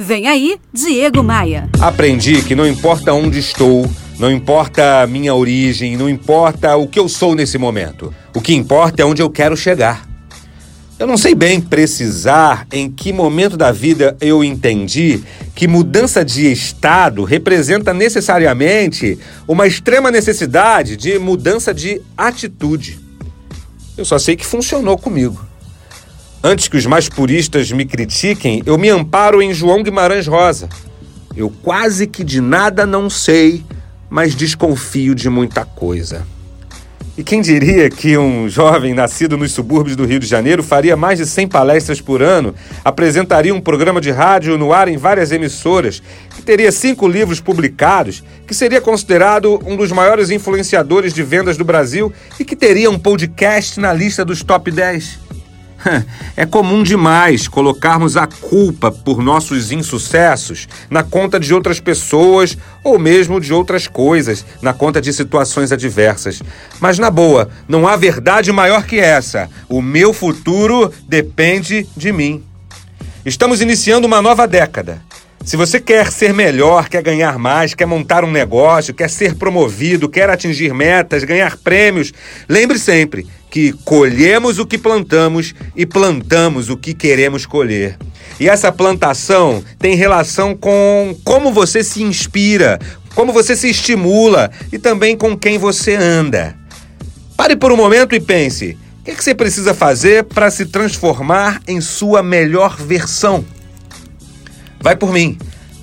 Vem aí, Diego Maia. Aprendi que não importa onde estou, não importa a minha origem, não importa o que eu sou nesse momento. O que importa é onde eu quero chegar. Eu não sei bem precisar em que momento da vida eu entendi que mudança de estado representa necessariamente uma extrema necessidade de mudança de atitude. Eu só sei que funcionou comigo. Antes que os mais puristas me critiquem, eu me amparo em João Guimarães Rosa. Eu quase que de nada não sei, mas desconfio de muita coisa. E quem diria que um jovem nascido nos subúrbios do Rio de Janeiro faria mais de 100 palestras por ano, apresentaria um programa de rádio no ar em várias emissoras, que teria cinco livros publicados, que seria considerado um dos maiores influenciadores de vendas do Brasil e que teria um podcast na lista dos top 10? É comum demais colocarmos a culpa por nossos insucessos na conta de outras pessoas ou mesmo de outras coisas, na conta de situações adversas. Mas na boa, não há verdade maior que essa. O meu futuro depende de mim. Estamos iniciando uma nova década. Se você quer ser melhor, quer ganhar mais, quer montar um negócio, quer ser promovido, quer atingir metas, ganhar prêmios, lembre sempre que colhemos o que plantamos e plantamos o que queremos colher. E essa plantação tem relação com como você se inspira, como você se estimula e também com quem você anda. Pare por um momento e pense: o que, é que você precisa fazer para se transformar em sua melhor versão? Vai por mim.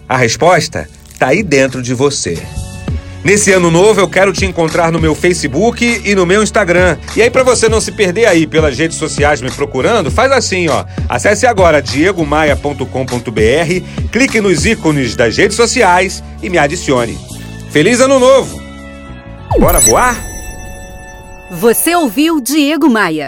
A resposta está aí dentro de você. Nesse ano novo eu quero te encontrar no meu Facebook e no meu Instagram. E aí para você não se perder aí pelas redes sociais me procurando, faz assim, ó. Acesse agora diegomaia.com.br, clique nos ícones das redes sociais e me adicione. Feliz ano novo. Bora voar? Você ouviu Diego Maia.